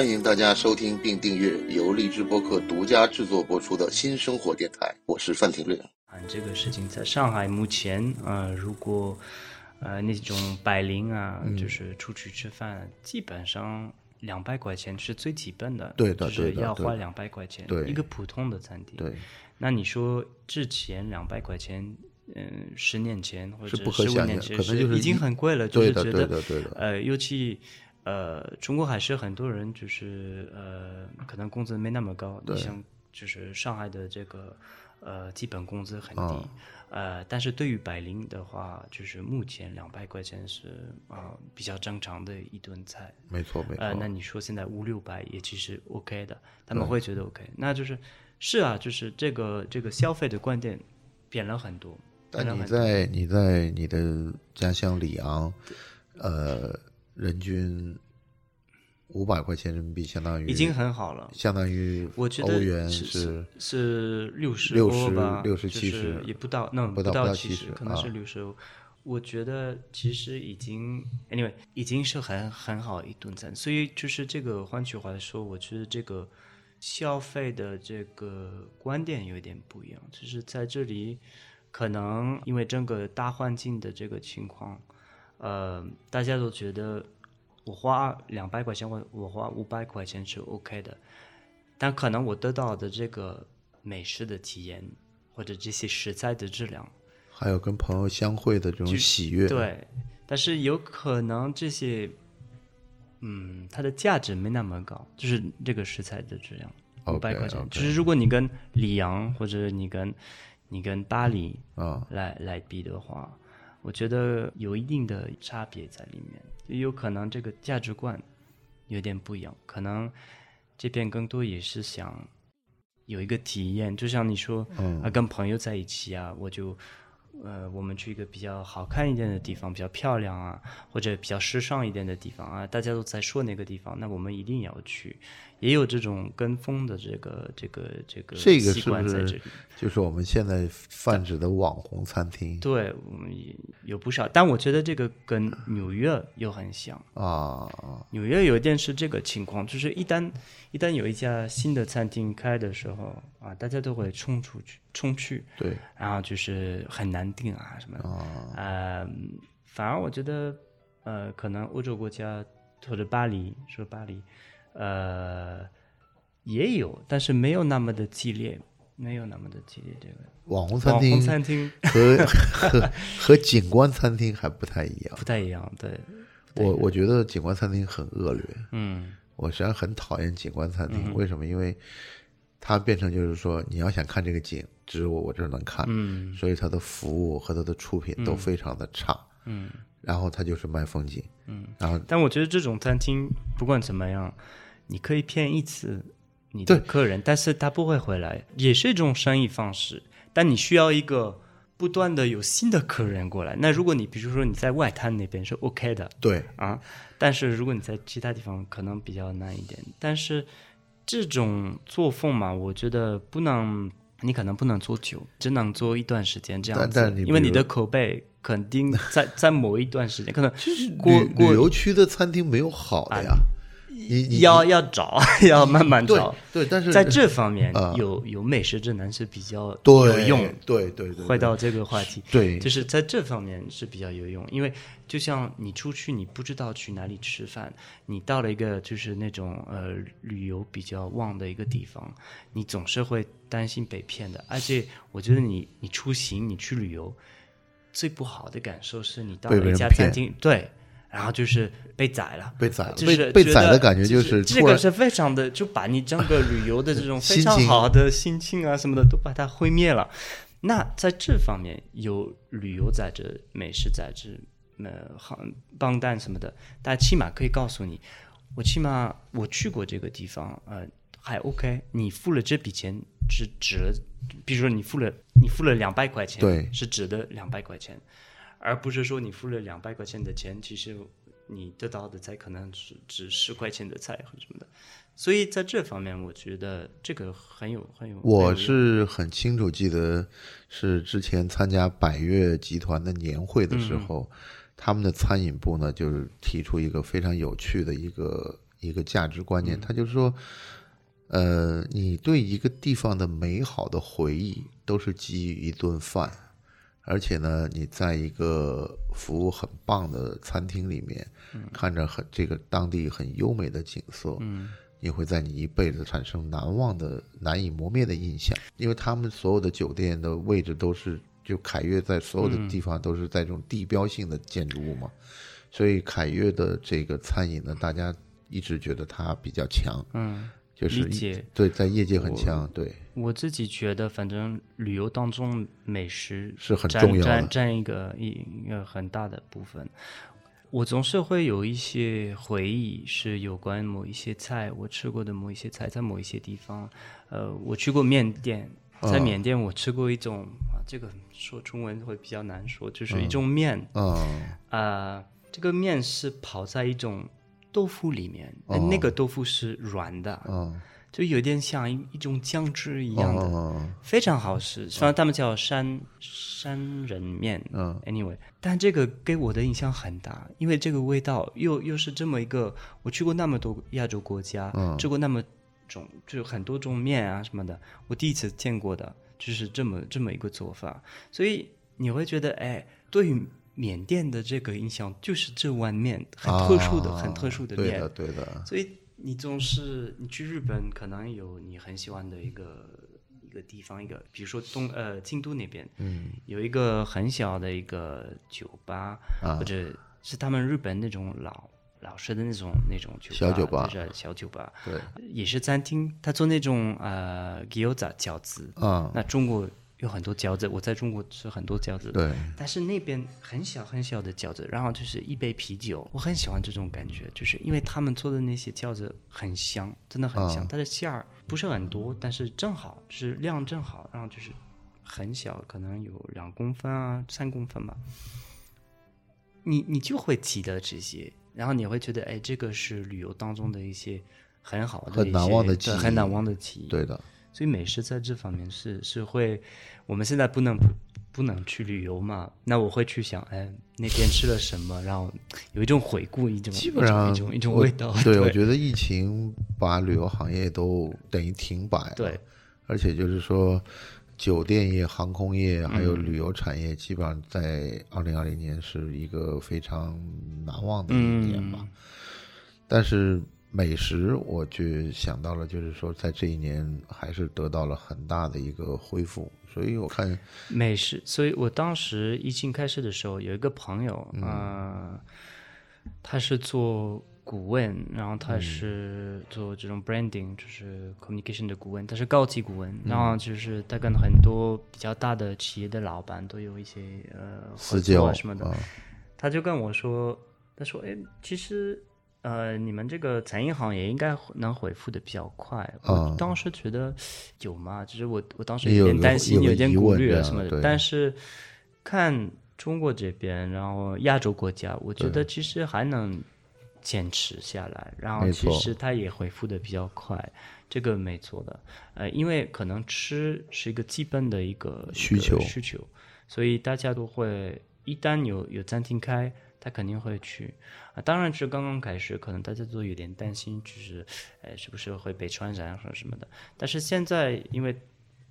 欢迎大家收听并订阅由荔枝播客独家制作播出的新生活电台，我是范廷略。啊，这个事情在上海目前，呃，如果呃那种白领啊，就是出去吃饭，基本上两百块钱是最基本的，对的就是要花两百块钱，对。一个普通的餐厅。对，那你说之前两百块钱，嗯、十年前或者十五年前可能就是已经很贵了，就是觉得呃，尤其呃，中国还是很多人就是呃，可能工资没那么高，你像就是上海的这个呃基本工资很低，啊呃，但是对于白领的话，就是目前两百块钱是啊、呃比较正常的一顿菜，没错没错。呃，那你说现在五六百也其实 OK 的，他们会觉得 OK，那就是是啊，就是这个这个消费的观点变了很多，变但你。在你在你的家乡里昂，呃，人均五百块钱人民币，相当于已经很好了，相当于我觉得欧元是是是六十60欧吧，60就是70也不到，那不到不到到七70可能是啊六十欧。我觉得其实已经，anyway，已经是很很好一顿餐，所以就是这个，换句话说，我觉得这个消费的这个观点有一点不一样，就是在这里，可能因为整个大环境的这个情况，呃，大家都觉得我花两百块钱，我我花五百块钱是 OK 的，但可能我得到的这个美食的体验，或者这些食材的质量，还有跟朋友相会的这种喜悦。对，但是有可能这些，嗯，它的价值没那么高，就是这个食材的质量，五百块钱。就是如果你跟里昂或者你跟你跟巴黎啊，来来比的话，我觉得有一定的差别在里面，就有可能这个价值观有点不一样，可能这边更多也是想有一个体验，就像你说，嗯啊，跟朋友在一起啊，我就。呃，我们去一个比较好看一点的地方，比较漂亮啊，或者比较时尚一点的地方啊，大家都在说那个地方，那我们一定要去。也有这种跟风的这个这个这个这个习惯在这里。就是我们现在泛指的网红餐厅对，我们也有不少，但我觉得这个跟纽约又很像。啊？纽约有一点是这个情况，就是一旦一旦有一家新的餐厅开的时候啊，大家都会冲出去，冲去，对然后就是很难订啊什么的。啊，呃，反而我觉得，呃，可能欧洲国家或者巴黎，说巴黎，呃，也有，但是没有那么的激烈，没有那么的激烈。这个网红餐网红厅餐厅和和和景观餐厅还不太一样。不太一样，对，我我觉得景观餐厅很恶劣，嗯。我实际上很讨厌景观餐厅。为什么？因为它变成就是说，你要想看这个景，只有我我这儿能看，嗯所以它的服务和它的出品都非常的差。嗯然后它就是卖风景，嗯，然后但我觉得这种餐厅不管怎么样，你可以骗一次你的客人，但是他不会回来，也是一种生意方式。但你需要一个不断的有新的客人过来。那如果你比如说你在外滩那边是 OK 的对啊，但是如果你在其他地方可能比较难一点。但是这种作风嘛，我觉得不能。你可能不能做久，只能做一段时间这样子，因为你的口碑肯定在 在某一段时间，可能就是过过旅旅游区的餐厅没有好的呀。你你要要找，要慢慢找。对，但是在这方面啊，有有美食指南是比较对有用。对对对，回到这个话题，对就是在这方面是比较有用，因为就像你出去，你不知道去哪里吃饭，你到了一个就是那种呃旅游比较旺的一个地方，你总是会担心被骗的。而且我觉得你你出行你去旅游，最不好的感受是你到了一家餐厅，对，然后就是被宰了，被宰了，就是被被宰的感觉就是这个是非常的，就把你整个旅游的这种非常好的心情啊什么的都把它毁灭了。那在这方面有旅游杂志、美食杂志、呃航榜单什么的，但起码可以告诉你，我起码我去过这个地方，呃还 OK，你付了这笔钱是值了，比如说你付了你付了两百块钱，对。是值的两百块钱，而不是说你付了两百块钱的钱，其实你得到的菜可能是值十块钱的菜或什么的。所以在这方面，我觉得这个很有很有。我是很清楚记得，是之前参加百悦集团的年会的时候，他们的餐饮部呢，就是提出一个非常有趣的一个一个价值观念，他就是说，呃，你对一个地方的美好的回忆都是基于一顿饭，而且呢，你在一个服务很棒的餐厅里面，看着很这个当地很优美的景色，嗯。你会在你一辈子产生难忘的、难以磨灭的印象，因为他们所有的酒店的位置都是，就凯悦在所有的地方都是在这种地标性的建筑物嘛，所以凯悦的这个餐饮呢，大家一直觉得它比较强，嗯，就是理解。对，在业界很强，对，我自己觉得，反正旅游当中美食是很占重要的占占一个一一个很大的部分。我总是会有一些回忆，是有关某一些菜，我吃过的某一些菜，在某一些地方。呃，我去过缅甸，在嗯缅甸我吃过一种啊，这个说中文会比较难说，就是一种面，嗯，啊，这个面是泡在一种豆腐里面，呃那个豆腐是软的，嗯，就有点像一一种酱汁一样的，嗯，非常好吃。虽然他们叫山山人面，嗯，anyway，但这个给我的印象很大，因为这个味道又又是这么一个，我去过那么多亚洲国家，嗯。吃过那么种，就很多种面啊什么的，我第一次见过的就是这么这么一个做法，所以你会觉得，哎，对于缅甸的这个印象就是这碗面很特殊的、啊很特殊的面，对的，对的，所以你总是你去日本，可能有你很喜欢的一个一个地方，一个比如说东呃京都那边，嗯，有一个很小的一个酒吧，啊。或者是他们日本那种老老式的那种那种酒吧，小酒吧就是小酒吧，对，也是餐厅，他做那种呃 gyoza 饺子，啊，那中国有很多饺子，我在中国吃很多饺子，对，但是那边很小很小的饺子，然后就是一杯啤酒，我很喜欢这种感觉，就是因为他们做的那些饺子很香，真的很香，它的馅儿不是很多，但是正好，就是量正好，然后就是很小，可能有两公分啊，三公分吧。你你就会记得这些，然后你会觉得，哎，这个是旅游当中的一些很好的、很难忘的记忆很难忘的记忆。对的，所以美食在这方面是是会，我们现在不能不不能去旅游嘛，那我会去想，哎，那天吃了什么，然后有一种回顾，一种基本上一种一种味道。对，我觉得疫情把旅游行业都等于停摆了。对，而且就是说，酒店业、航空业还嗯有旅游产业，基本上在二零二零年是一个非常难忘的一年吧。嗯但是美食，我就想到了，就是说在这一年还是得到了很大的一个恢复。所以我看，美食，所以我当时疫情开始的时候，有一个朋友，嗯呃，他是做顾问，然后他嗯是做这种 branding，就是 communication 的顾问，他是高级顾问，然嗯后就是他跟很多比较大的企业的老板都有一些呃合私作交啊什么的，啊他就跟我说，他说，哎，其实。呃，你们这个餐饮行业应该能恢复的比较快。我啊当时觉得有嘛？就是我我当时有点担心，有点顾虑啊什么的。但是看中国这边，然后亚洲国家，我觉得其实还能坚持下来，然后其实它也恢复的比较快，这个没错的。呃，因为可能吃是一个基本的一个需求需求，所以大家都会一旦有有餐厅开。他肯定会去啊，当然是刚刚开始，可能大家都有点担心，就是，呃，是不是会被传染或者什么的。但是现在，因为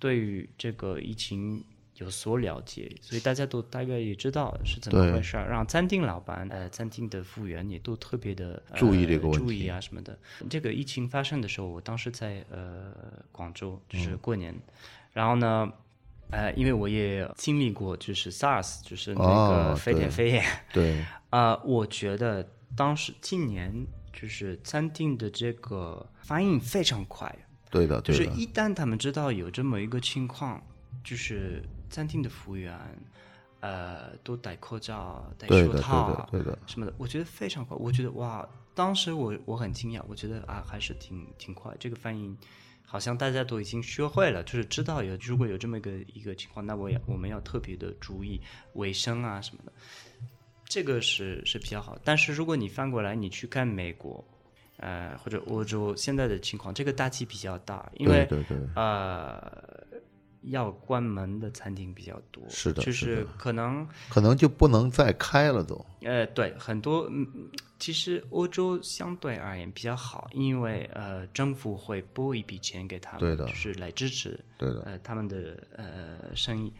对于这个疫情有所了解，所以大家都大概也知道是怎么回事儿。让餐厅老板、呃，餐厅的服务员也都特别的、呃、注意这个问题注意啊什么的。这个疫情发生的时候，我当时在呃广州，就是过年，然后呢。呃，因为我也经历过，就是 SARS，就是那哦个非典对肺炎，对，啊、我觉得当时今年就是餐厅的这个反应非常快，对的，就是，一旦他们知道有这么一个情况，就是餐厅的服务员，呃，都戴口罩、戴，手套啊对的，对的，什么的，我觉得非常快。我觉得哇，当时我我很惊讶，我觉得啊，还是挺挺快，这个反应。好像大家都已经学会了，就是知道有如果有这么一个一个情况，那我也我们要特别的注意卫生啊什么的。这个是是比较好。但是如果你翻过来，你去看美国，呃，或者欧洲现在的情况，这个打击比较大，因为对对对，呃，要关门的餐厅比较多。是的就是是可能可能就不能再开了都。呃，对，很多嗯，其实欧洲相对而言比较好，因为呃，政府会拨一笔钱给他们，对的就是来支持对的，呃他们的呃生意。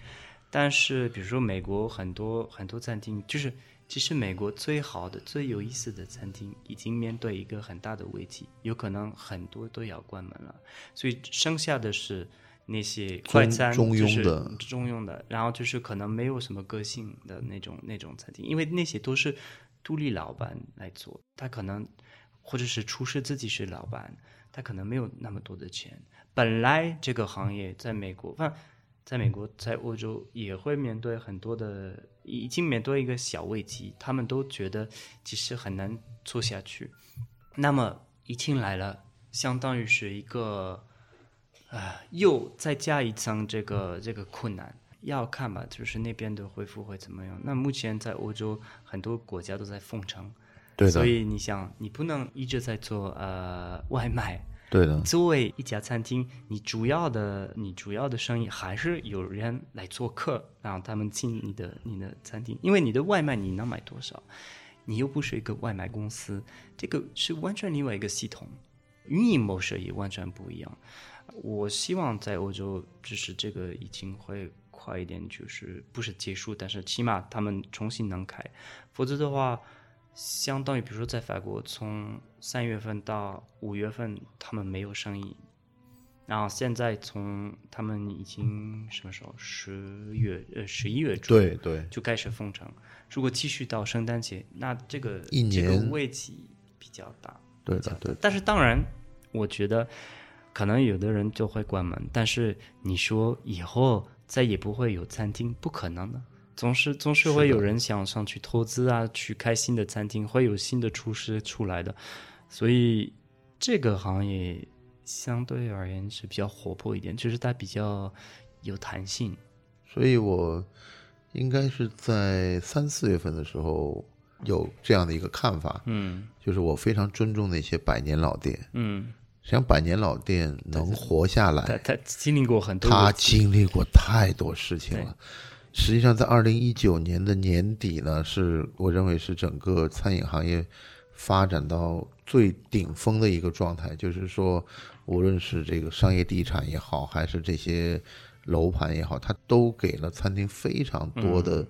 但是比如说美国很多很多餐厅，就是其实美国最好的、最有意思的餐厅已经面对一个很大的危机，有可能很多都要关门了，所以剩下的是。那些快餐中就是庸的中庸的，然后就是可能没有什么个性的那种那种餐厅，因为那些都是独立老板来做，他可能或者是厨师自己是老板，他可能没有那么多的钱。本来这个行业在美国，反，在美国，在欧洲也会面对很多的，已经面对一个小危机，他们都觉得其实很难做下去。那么疫情来了，相当于是一个。啊，又再加一层这个这个困难，要看吧，就是那边的恢复会怎么样。那目前在欧洲很多国家都在封城，对的所以你想，你不能一直在做呃外卖。对的，作为一家餐厅，你主要的你主要的生意还是有人来做客，然后他们进你的你的餐厅，因为你的外卖你能买多少？你又不是一个外卖公司，这个是完全另外一个系统，运营模式也完全不一样。我希望在欧洲，就是这个疫情会快一点，就是不是结束，但是起码他们重新能开，否则的话，相当于比如说在法国，从三月份到五月份他们没有生意，然后现在从他们已经什么时候？十月呃十一月初对对，就开始封城，如果继续到圣诞节，那这个一这个危机比较大。对的，对的，但是当然，我觉得可能有的人就会关门，但是你说以后再也不会有餐厅，不可能的。总是总是会有人想上去投资啊，去开新的餐厅，会有新的厨师出来的，所以这个行业相对而言是比较活泼一点，就是它比较有弹性。所以我应该是在三四月份的时候有这样的一个看法，嗯就是我非常尊重那些百年老店。嗯，实际上，百年老店能活下来，他他经历过很多他经历过太多事情了。实际上，在二零一九年的年底呢，是我认为是整个餐饮行业发展到最顶峰的一个状态。就是说，无论是这个商业地产也好，还是这些楼盘也好，它都给了餐厅非常多的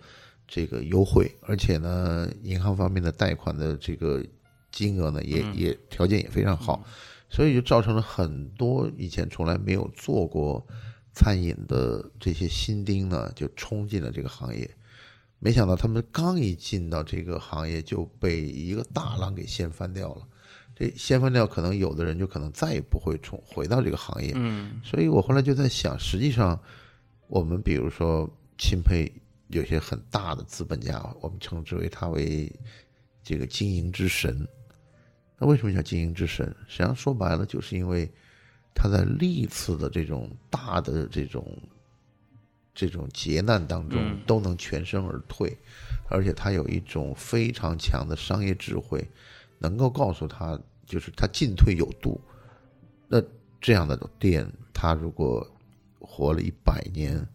这个优惠，而且呢，银行方面的贷款的这个金额呢，也也条件也非常好。所以就造成了很多以前从来没有做过餐饮的这些新丁呢，就冲进了这个行业。没想到他们刚一进到这个行业，就被一个大浪给掀翻掉了。这掀翻掉，可能有的人就可能再也不会重回到这个行业。嗯所以我后来就在想，实际上我们比如说钦佩有些很大的资本家，我们称之为他为这个经营之神。那为什么叫经营之神？实际上说白了，就是因为他在历次的这种大的这种这种劫难当中嗯都能全身而退，而且他有一种非常强的商业智慧，能够告诉他，就是他进退有度。那这样的店，他如果活了一百年，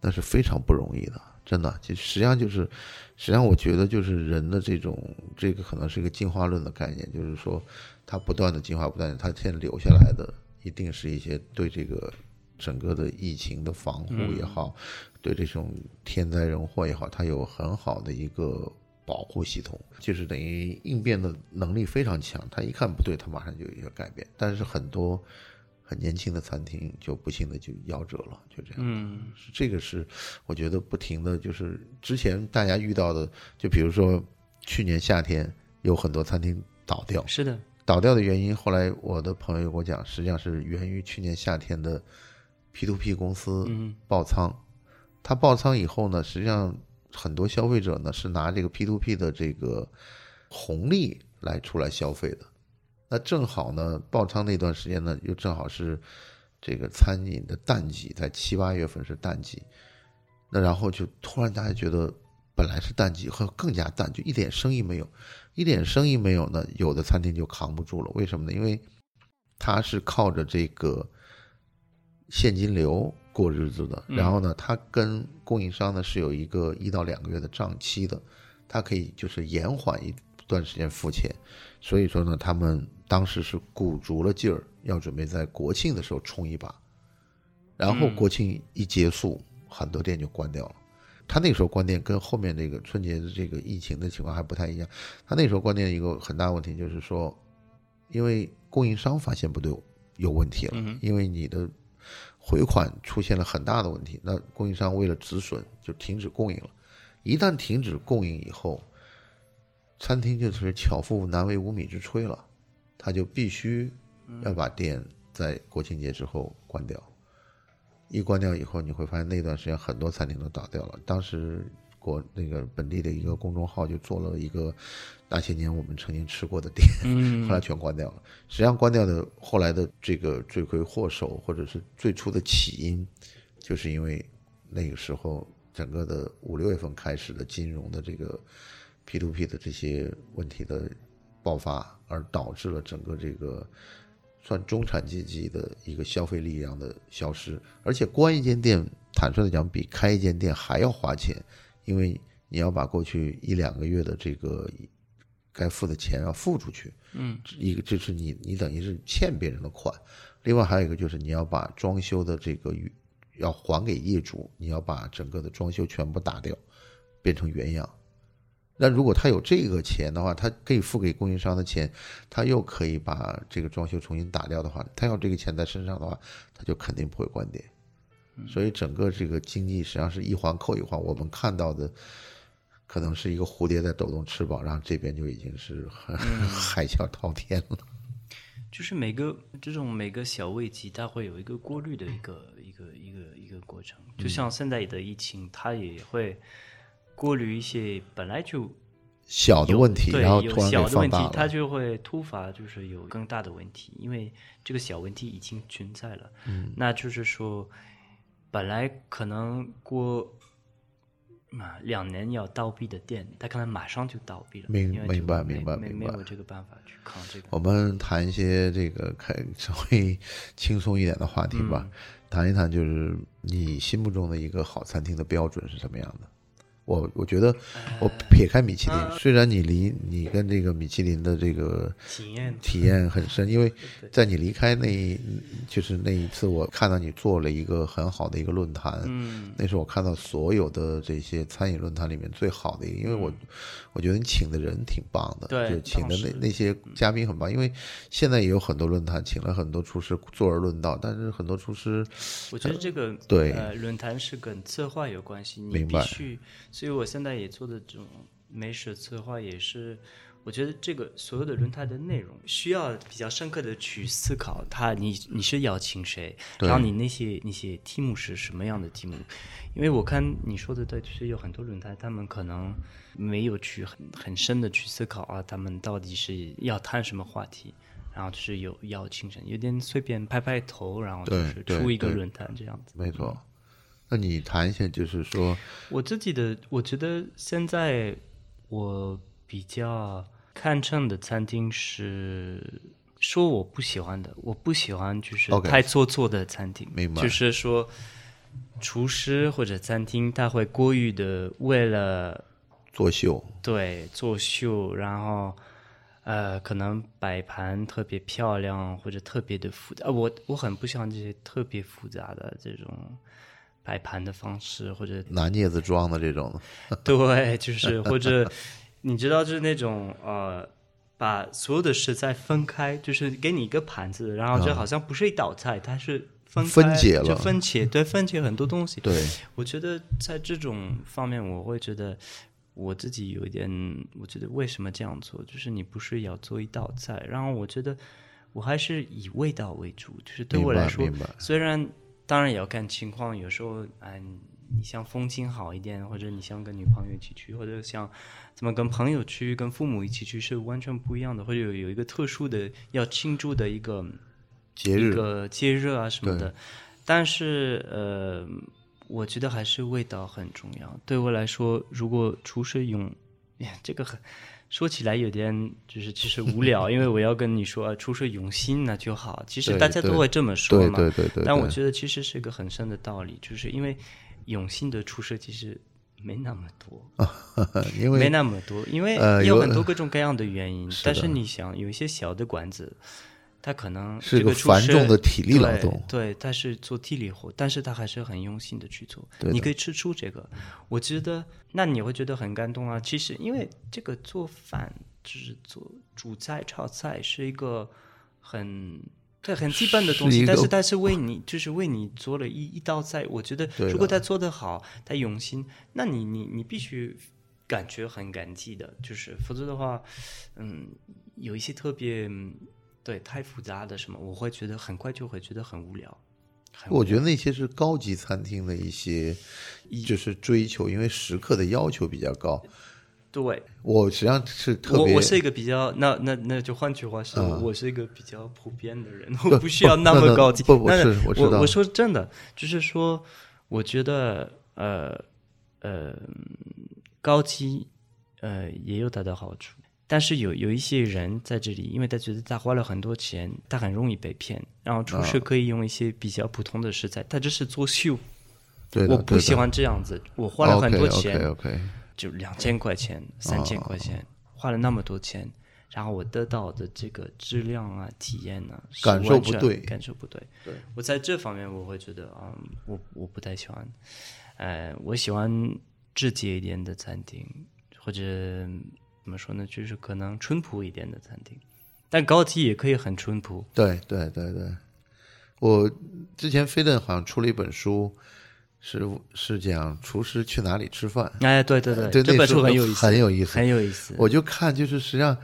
那是非常不容易的，真的。就实际上就是，实际上我觉得就是人的这种，这个可能是一个进化论的概念，就是说，它不断的进化，不断的，他现在留下来的一定是一些对这个整个的疫情的防护也好，对这种天灾人祸也好，它有很好的一个保护系统，就是等于应变的能力非常强。他一看不对，他马上就有一个改变。但是很多很年轻的餐厅就不幸的就夭折了，就这样。嗯是这个是我觉得不停的就是之前大家遇到的，就比如说去年夏天有很多餐厅倒掉，是的，倒掉的原因，后来我的朋友跟我讲，实际上是源于去年夏天的 P to P 公司嗯爆仓。它爆仓以后呢，实际上很多消费者呢是拿这个 P to P 的这个红利来出来消费的。那正好呢，爆仓那段时间呢，又正好是这个餐饮的淡季，在七八月份是淡季。那然后就突然大家觉得，本来是淡季，会更加淡，就一点生意没有，一点生意没有呢，有的餐厅就扛不住了。为什么呢？因为他是靠着这个现金流过日子的。然后呢，他跟供应商呢是有一个一到两个月的账期的，他可以就是延缓一段时间付钱。所以说呢，他们当时是鼓足了劲儿，要准备在国庆的时候冲一把。然后国庆一结束，很多店就关掉了。他那时候关店跟后面这个春节的这个疫情的情况还不太一样。他那时候关店一个很大问题就是说，因为供应商发现不对有问题了，因为你的回款出现了很大的问题，那供应商为了止损就停止供应了。一旦停止供应以后，餐厅就是巧妇难为无米之炊了，他就必须要把店在国庆节之后关掉。一关掉以后，你会发现那段时间很多餐厅都倒掉了。当时国那个本地的一个公众号就做了一个那些年我们曾经吃过的店，后来全关掉了。实际上关掉的后来的这个罪魁祸首，或者是最初的起因，就是因为那个时候整个的五六月份开始的金融的这个 P to P 的这些问题的爆发，而导致了整个这个。算中产阶级的一个消费力量的消失，而且关一间店，坦率的讲，比开一间店还要花钱，因为你要把过去一两个月的这个该付的钱要付出去。嗯，一个就是你，你等于是欠别人的款，另外还有一个就是你要把装修的这个要还给业主，你要把整个的装修全部打掉，变成原样。那如果他有这个钱的话，他可以付给供应商的钱，他又可以把这个装修重新打掉的话，他要这个钱在身上的话，他就肯定不会关店。所以整个这个经济实际上是一环扣一环。我们看到的可能是一个蝴蝶在抖动翅膀，然后这边就已经是 海啸滔天了。就是每个这种每个小危机，它会有一个过滤的一个一个一个一个过程。就像现在的疫情，它也会。过滤一些本来就小的问题，然后突然小的问题，它就会突发，就是有更大的问题，因为这个小问题已经存在了。嗯，那就是说，本来可能过啊两年要倒闭的店，它可能马上就倒闭了。明明白明白明白，没有这个办法去抗这个。我们谈一些这个开稍微轻松一点的话题吧，谈一谈就是你心目中的一个好餐厅的标准是什么样的？我我觉得，我撇开米其林，虽然你离你跟这个米其林的这个体验。体验很深，因为在你离开那，就是那一次，我看到你做了一个很好的一个论坛，嗯，那是我看到所有的这些餐饮论坛里面最好的一个，因为我我觉得你请的人挺棒的，对，就请的那那些嘉宾很棒，因为现在也有很多论坛请了很多厨师坐而论道，但是很多厨师，我觉得这个对。呃论坛是跟策划有关系，你必须。所以我现在也做的这种美食策划，也是我觉得这个所有的轮胎的内容需要比较深刻的去思考，它你你是邀请谁，然后你那些那些题目是什么样的题目？因为我看你说的对，就是有很多轮胎，他们可能没有去很很深的去思考啊，他们到底是要谈什么话题，然后就是有邀请人，有点随便拍拍头，然后就是出一个论坛这样子，没错。那你谈一下，就是说，我自己的，我觉得现在我比较看重的餐厅是说我不喜欢的，我不喜欢就是太做作的餐厅，明白？就是说，厨师或者餐厅他会过于的为了作秀，对，作秀，然后呃，可能摆盘特别漂亮或者特别的复杂，我我很不喜欢这些特别复杂的这种。摆盘的方式，或者拿镊子装的这种，对，就是或者你知道，就是那种呃，把所有的食材分开，就是给你一个盘子，然后就好像不是一道菜，它是分分解了，就分解，对，分解很多东西。对，我觉得在这种方面，我会觉得我自己有一点，我觉得为什么这样做，就是你不是要做一道菜，然后我觉得我还是以味道为主，就是对我来说，虽然。当然也要看情况，有时候，嗯，你像风景好一点，或者你想跟女朋友一起去，或者想怎么跟朋友去、跟父母一起去，是完全不一样的，或者有有一个特殊的要庆祝的一个节日、一个节日啊什么的。但是，呃，我觉得还是味道很重要。对我来说，如果厨师用，这个很说起来有点就是其实无聊，因为我要跟你说啊，厨师用心那就好。其实大家都会这么说对嘛。对对对，对但我觉得其实是一个很深的道理，就是因为用心的厨师其实没那么多，因为没那么多，因为呃有有很多各种各样的原因。是但是你想，有一些小的馆子，它可能是繁重的体力劳对动对，他是做体力活，但是他还是很用心的去做。对你可以吃出这个，我觉得那你会觉得很感动啊。其实因为这个做饭就是做煮菜、炒菜是一个很。对，很基本的东西，是但是他是为你，就是为你做了一一道菜。我觉得，如果他做得好，他用心，那你你你必须感觉很感激的，就是否则的话，嗯，有一些特别嗯对太复杂的什么，我会觉得很快就会觉得很无聊。我觉得那些是高级餐厅的一些就是追求，因为食客的要求比较高。对，我实际上是特别，我我是一个比较，那那那就换句话说，嗯我是一个比较普遍的人，我不需要那么高级。不不那是我我说真的，就是说，我觉得呃呃高级呃也有它的好处，但是有有一些人在这里，因为他觉得他花了很多钱，他很容易被骗，然后厨啊师可以用一些比较普通的食材，他只是作秀。对我不喜欢这样子，我花了很多钱。OK 就两千块钱、三千块钱，花了那么多钱，然后我得到的这个质量啊、体验啊，感受不对感受不对。对我在这方面我会觉得啊、我我不太喜欢，呃，我喜欢直接一点的餐厅，或者怎么说呢，就是可能淳朴一点的餐厅，但高级也可以很淳朴。对对对对，我之前飞顿好像出了一本书，是是讲厨师去哪里吃饭，哎，对对对，这本书很有意思，很有意思很有意思。我就看就是实际上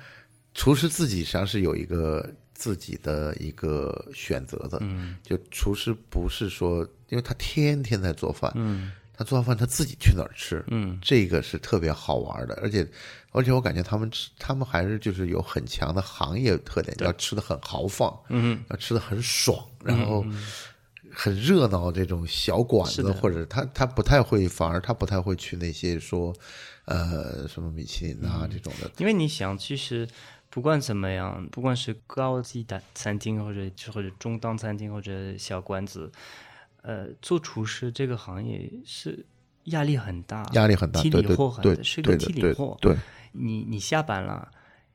厨师自己实际上是有一个自己的一个选择的，嗯，就厨师不是说，因为他天天在做饭，嗯。他做完饭，他自己去哪儿吃？嗯，这个是特别好玩的，而且，而且我感觉他们吃，他们还是就是有很强的行业特点，要吃的很豪放，嗯，要吃的很爽，然后很热闹这种小馆子，或者他他不太会，反而他不太会去那些说，呃，什么米其林啊、这种的，因为你想，其实不管怎么样，不管是高级的餐厅，或者或者中档餐厅，或者小馆子，呃，做厨师这个行业是压力很大，压力很大，体对对力活很对大，是个体力活。对，你你下班了。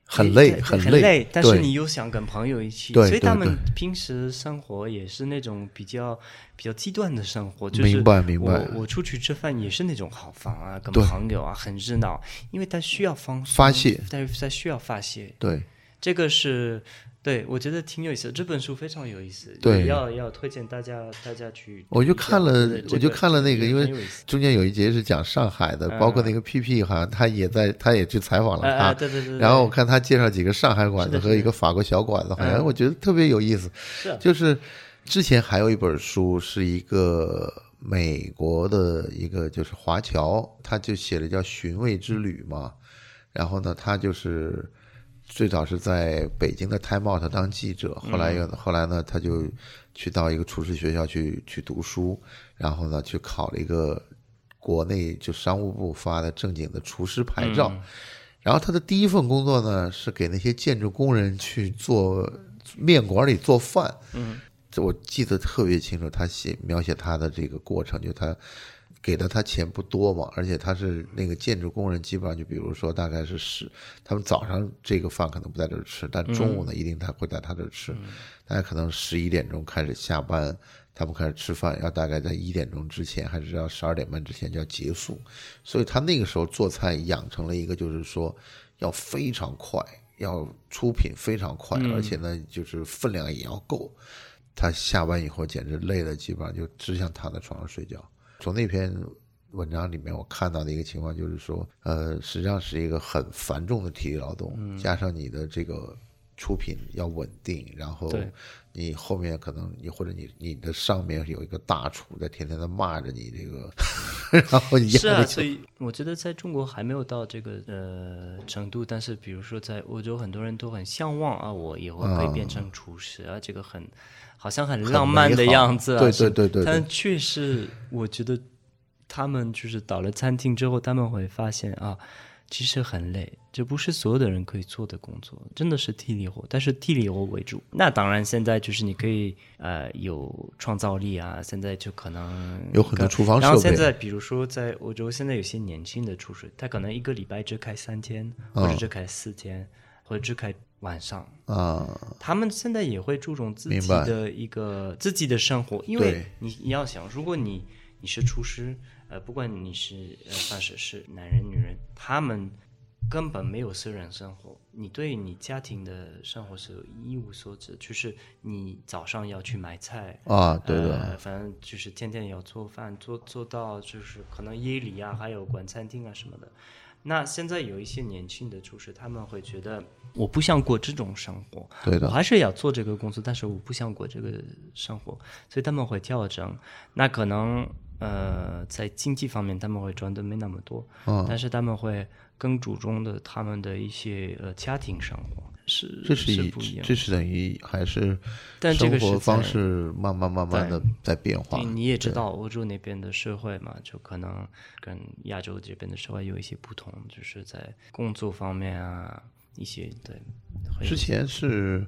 很累很累，但是你又想跟朋友一起，所以他们平时生活也是那种比较比较极端的生活，就是明白明白我我出去吃饭也是那种好放啊，跟朋友啊很热闹，因为他需要放松发泄，但是他需要发泄，对这个是对我觉得挺有意思的，这本书非常有意思，对要要推荐大家大家去。我就看了对，我就看了那个，因为中间有一节是讲上海的，包括那个 PP 好像他也在，他也去采访了他。对对对对然后我看他介绍几个上海馆子和一个法国小馆子，好像我觉得特别有意思。就是之前还有一本书，是一个美国的一个就是华侨，他就写了叫《寻味之旅》嘛。然后呢，他就是最早是在北京的 Time Out 当记者，后来又后来呢，他就去到一个厨师学校去去读书，然后呢，去考了一个国内就商务部发的正经的厨师牌照。然后他的第一份工作呢，是给那些建筑工人去做面馆里做饭。嗯，这我记得特别清楚，他写描写他的这个过程，就他给的他钱不多嘛，而且他是那个建筑工人，基本上就比如说大概是十，他们早上这个饭可能不在这儿吃，但中午呢一定他会在他这儿吃，大概可能十一点钟开始下班。他们开始吃饭，要大概在一点钟之前，还是要十二点半之前就要结束，所以他那个时候做菜养成了一个，就是说要非常快，要出品非常快，而且呢，就是分量也要够。他下班以后简直累的，基本上就只想躺在床上睡觉。从那篇文章里面，我看到的一个情况就是说，呃，实际上是一个很繁重的体力劳动，加上你的这个出品要稳定，然后你后面可能你或者你你的上面有一个大厨在天天的骂着你这个，然后你是啊，所以我觉得在中国还没有到这个呃程度，但是比如说在欧洲，很多人都很向往啊，我以后可以变成厨师啊，这个很好像很浪漫的样子啊，对对对对对。但确实，我觉得他们就是到了餐厅之后，他们会发现啊，其实很累，这不是所有的人可以做的工作，真的是体力活，但是体力活为主。那当然，现在就是你可以呃有创造力啊，现在就可能有很多厨房然后现在比如说在欧洲，现在有些年轻的厨师，他可能一个礼拜只开三天，或者只开四天，或者只开晚上。啊，他们现在也会注重自己的一个自己的生活，因为你你要想，如果你你是厨师，呃，不管你是呃，反正是男人女人，他们根本没有私人生活，你对你家庭的生活是一无所知，就是你早上要去买菜。啊，对的，呃，反正就是天天要做饭，做做到就是可能夜里啊，还有管餐厅啊什么的。那现在有一些年轻的厨师，他们会觉得我不想过这种生活，对的。我还是要做这个工作，但是我不想过这个生活，所以他们会调整。那可能呃，在经济方面他们会赚的没那么多，嗯。但是他们会更注重的他们的一些呃家庭生活，是这是一不一样。这是等于还是但这个生活方式慢慢慢慢的在变化你。也知道欧洲那边的社会嘛，就可能跟亚洲这边的社会有一些不同，就是在工作方面啊，一些对。之前是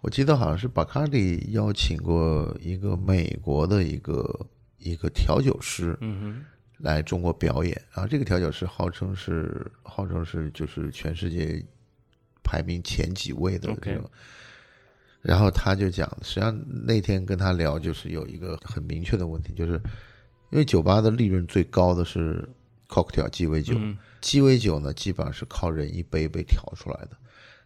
我记得好像是巴卡利邀请过一个美国的一个一个调酒师，嗯哼来中国表演，然后这个调酒师号称是号称是就是全世界排名前几位的这种。然后他就讲，实际上那天跟他聊，就是有一个很明确的问题，就是因为酒吧的利润最高的是 cocktail 鸡尾酒，嗯。鸡尾酒呢基本上是靠人一杯被调出来的。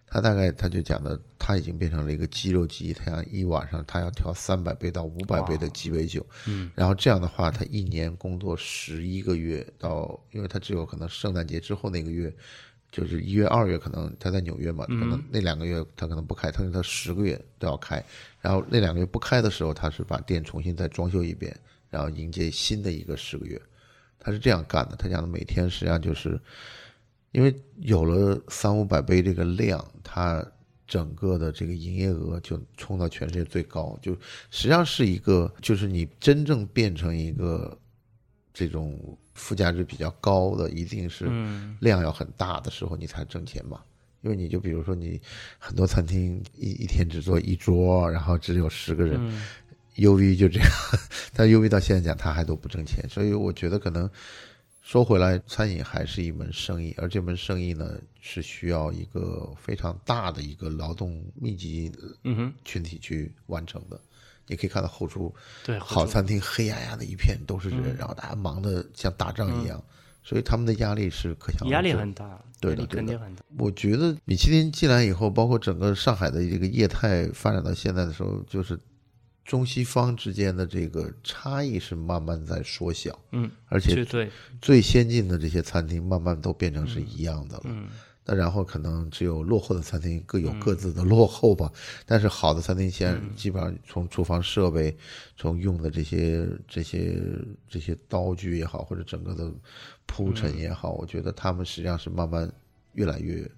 他大概他就讲的，他已经变成了一个肌肉记忆，他想一晚上他要调三百杯到五百杯的鸡尾酒，嗯，然后这样的话，他一年工作十一个月到，因为他只有可能圣诞节之后那个月，就是一月、二月，可能他在纽约嘛，可能那两个月他可能不开，他说他十个月都要开，然后那两个月不开的时候，他是把店重新再装修一遍，然后迎接新的一个十个月，他是这样干的。他讲的每天实际上就是，因为有了三五百杯这个量，他整个的这个营业额就冲到全世界最高，就实际上是一个，就是你真正变成一个这种附加值比较高的，一定是嗯量要很大的时候你才挣钱嘛。因为你就比如说你很多餐厅一一天只做一桌，然后只有十个人，嗯 UV 就这样，但 UV 到现在讲他还都不挣钱，所以我觉得可能说回来，餐饮还是一门生意，而这门生意呢是需要一个非常大的一个劳动密集嗯哼，群体去完成的。你可以看到后厨对，好餐厅黑压压的一片都是人，然后大家忙得像打仗一样，所以他们的压力是可想而知。压力很大，对的对的肯定很大。我觉得米其林进来以后，包括整个上海的这个业态发展到现在的时候，就是中西方之间的这个差异是慢慢在缩小，嗯，而且绝对，最先进的这些餐厅慢慢都变成是一样的了。嗯那然后可能只有落后的餐厅各有各自的落后吧，但是好的餐厅现在基本上从厨房设备，从用的这些这些这些刀具也好，或者整个的铺陈也好，我觉得他们实际上是慢慢越来越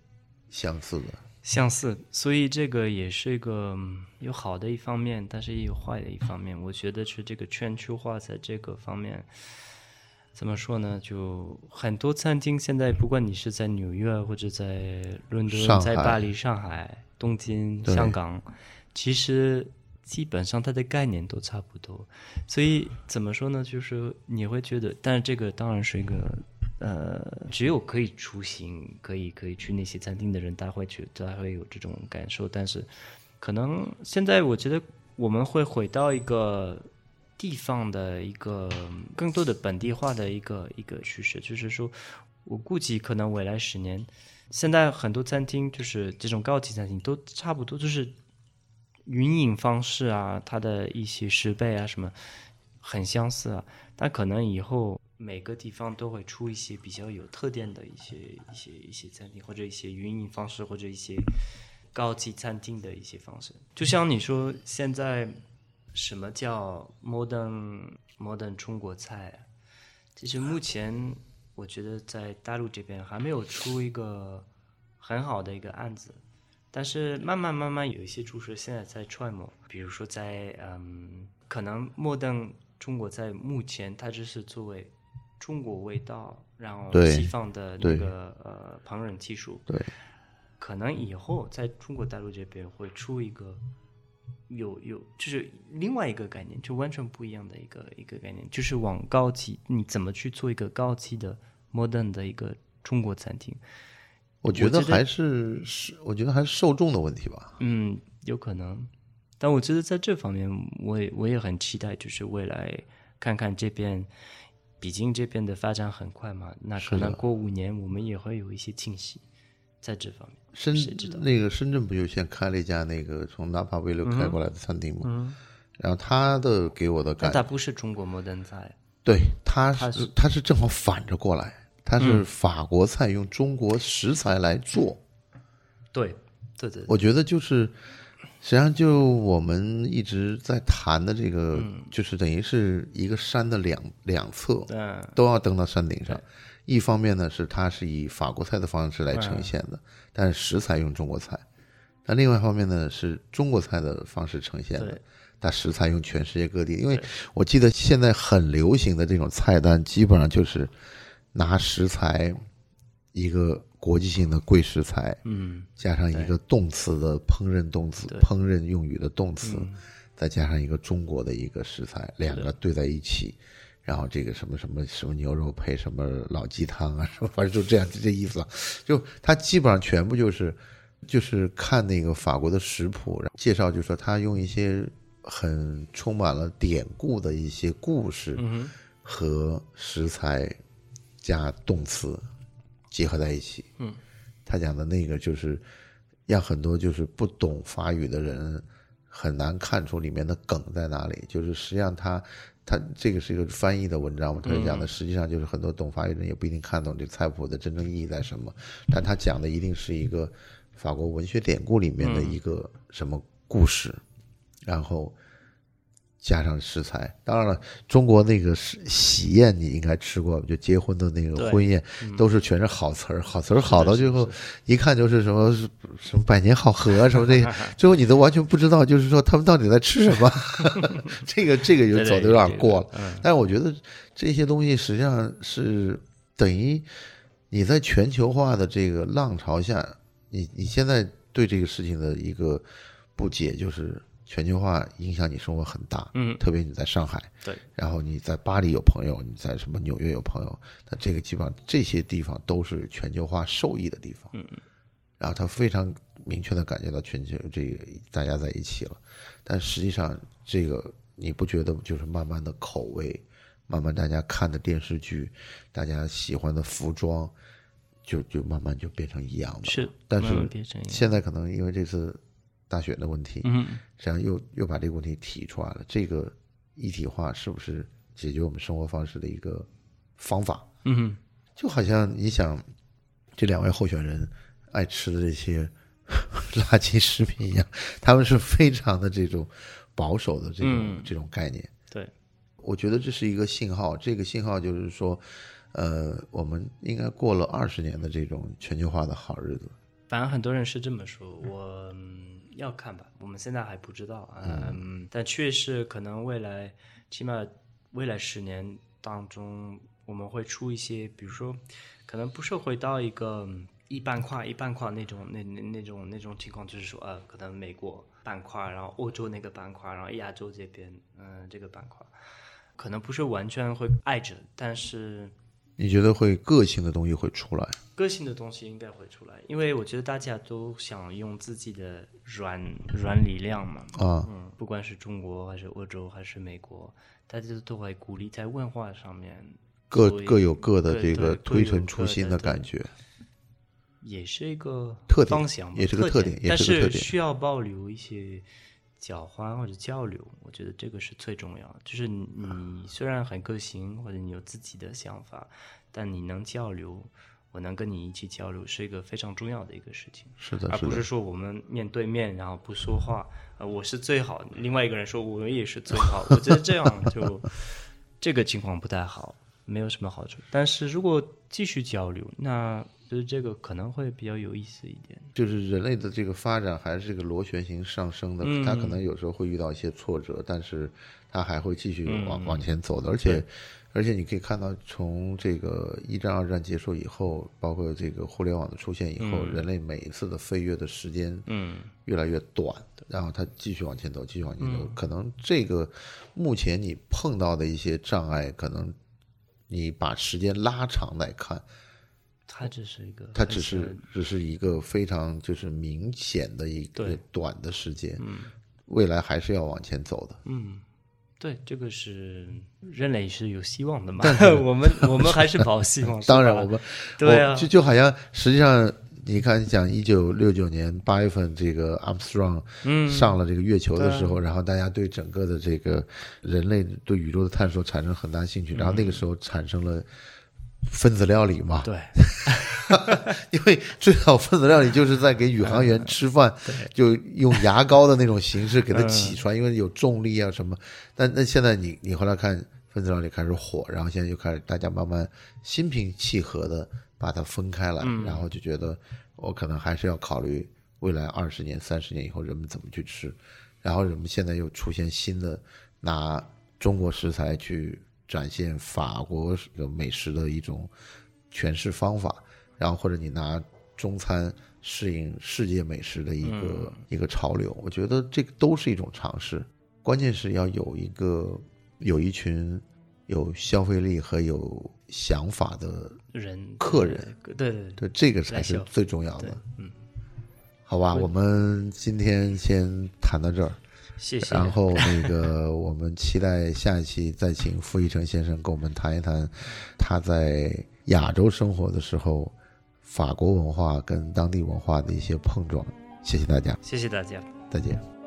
相似的。相似，所以这个也是一个嗯有好的一方面，但是也有坏的一方面。我觉得是这个全球化在这个方面，怎么说呢？就很多餐厅现在，不管你是在纽约或者在伦敦、在巴黎、上海、东京、香港，其实基本上它的概念都差不多。所以怎么说呢？就是你会觉得，但是这个当然是一个呃，只有可以出行、可以可以去那些餐厅的人，他会去，他会有这种感受。但是可能现在我觉得我们会回到一个地方的一个更多的本地化的一个一个趋势，就是说我估计可能未来十年，现在很多餐厅就是这种高级餐厅都差不多，就是云饮方式啊，它的一些设备啊什么很相似啊，但可能以后每个地方都会出一些比较有特点的一些一些一些餐厅，或者一些云饮方式，或者一些高级餐厅的一些方式。就像你说，现在什么叫 modern modern 中国菜啊？其实目前我觉得在大陆这边还没有出一个很好的一个案子，但是慢慢慢慢有一些厨师现在在揣摩，比如说在嗯，可能 modern 中国在目前它只是作为中国味道，然后西方的那个呃烹饪技术，对，可能以后在中国大陆这边会出一个有有就是另外一个概念，就完全不一样的一个一个概念，就是往高级，你怎么去做一个高级的 modern 的一个中国餐厅？我觉得还是是，我觉得还是受众的问题吧。嗯，有可能，但我觉得在这方面，我也我也很期待，就是未来看看这边，毕竟这边的发展很快嘛，那可能过五年我们也会有一些惊喜在这方面。深那个深圳不就先开了一家那个从纳帕威流开过来的餐厅吗？嗯，然后他的给我的感但它不是中国 modern 菜，对，他它是他是正好反着过来，他是法国菜用中国食材来做。对对对，我觉得就是，实际上就我们一直在谈的这个，就是等于是一个山的两两侧嗯都要登到山顶上。一方面呢是它是以法国菜的方式来呈现的，但是食材用中国菜；但另外一方面呢是中国菜的方式呈现的对，但食材用全世界各地。因为我记得现在很流行的这种菜单，基本上就是拿食材一个国际性的贵食材，嗯加上一个动词的烹饪动词，烹饪用语的动词，嗯。再加上一个中国的一个食材，两个对在一起，然后这个什么什么什么牛肉配什么老鸡汤啊，什么反正就这样，就这意思了。就他基本上全部就是就是看那个法国的食谱，然后介绍就说他用一些很充满了典故的一些故事嗯和食材加动词结合在一起。嗯，他讲的那个就是让很多就是不懂法语的人很难看出里面的梗在哪里。就是实际上他他这个是一个翻译的文章嘛，他讲的实际上就是很多懂法语人也不一定看懂这菜谱的真正意义在什么，但他讲的一定是一个法国文学典故里面的一个什么故事，然后。加上食材，当然了，中国那个是喜宴你应该吃过，就结婚的那个婚宴，都是全是好词儿，好词儿好到最后一看就是什么什么百年好合啊什么这些，最后你都完全不知道，就是说他们到底在吃什么，这个这个就走的有点过了。嗯。但是我觉得这些东西实际上是等于你在全球化的这个浪潮下，你你现在对这个事情的一个不解就是全球化影响你生活很大，嗯，特别你在上海，对，然后你在巴黎有朋友，你在什么纽约有朋友，那这个基本上这些地方都是全球化受益的地方，嗯然后他非常明确的感觉到全球这个大家在一起了，但实际上这个你不觉得就是慢慢的口味，慢慢大家看的电视剧，大家喜欢的服装，就就慢慢就变成一样的了，是，但是现在可能因为这次大选的问题，嗯实际上又又把这个问题提出来了。这个一体化是不是解决我们生活方式的一个方法？嗯就好像你想，这两位候选人爱吃的这些 垃圾食品一样，他们是非常的这种保守的这种、嗯这种概念。对，我觉得这是一个信号，这个信号就是说，呃，我们应该过了二十年的这种全球化的好日子。反正很多人是这么说，我、嗯、要看吧，我们现在还不知道，嗯，但确实可能未来，起码未来十年当中，我们会出一些，比如说，可能不是回到一个嗯一半块一半块那种那那那种那种情况，就是说，呃，可能美国板块，然后欧洲那个板块，然后亚洲这边，嗯、这个板块，可能不是完全会挨着，但是。你觉得会个性的东西会出来？个性的东西应该会出来，因为我觉得大家都想用自己的软软力量嘛，啊，嗯，不管是中国还是欧洲还是美国，大家都会鼓励在文化上面各各有各的这个推陈出新的感觉。也是一个特点方向，也是个特点也但是需要保留一些交换或者交流，我觉得这个是最重要的。就是你你虽然很个性，或者你有自己的想法，但你能交流，我能跟你一起交流，是一个非常重要的一个事情。是的，而不是说我们面对面然后不说话，呃，我是最好，另外一个人说我也是最好，我觉得这样就 这个情况不太好，没有什么好处。但是如果继续交流，那就是这个可能会比较有意思一点。就是人类的这个发展还是这个螺旋形上升的，嗯它可能有时候会遇到一些挫折，但是它还会继续往、嗯往前走的。而且，而而且你可以看到，从这个一战、二战结束以后，包括这个互联网的出现以后，人类每一次的飞跃的时间，嗯，越来越短，然后它继续往前走，继续往前走。可能这个目前你碰到的一些障碍，可能你把时间拉长来看，它只是一个，它只是只是一个非常就是明显的一个短的时间。嗯，未来还是要往前走的。嗯。对，这个是人类是有希望的嘛？我们我们还是抱希望。当然，我们对啊，就就好像实际上，你看，讲一九六九年八月份，这个 Armstrong 上了这个月球的时候，然后大家对整个的这个人类对宇宙的探索产生很大兴趣，然后那个时候产生了。分子料理嘛，对，因为最早分子料理就是在给宇航员吃饭，就用牙膏的那种形式给它挤出来，因为有重力啊什么。但那现在你你后来看分子料理开始火，然后现在就开始大家慢慢心平气和的把它分开了，然后就觉得我可能还是要考虑未来二十年、三十年以后人们怎么去吃，然后人们现在又出现新的拿中国食材去。展现法国的美食的一种诠释方法，然后或者你拿中餐适应世界美食的一个一个潮流，我觉得这个都是一种尝试。关键是要有一个有一群有消费力和有想法的人客人，对对对，这个才是最重要的。嗯，好吧，我们今天先谈到这儿。谢谢。然后那个，我们期待下一期再请傅一成先生跟我们谈一谈他在亚洲生活的时候，法国文化跟当地文化的一些碰撞。谢谢大家，谢谢大家，再见。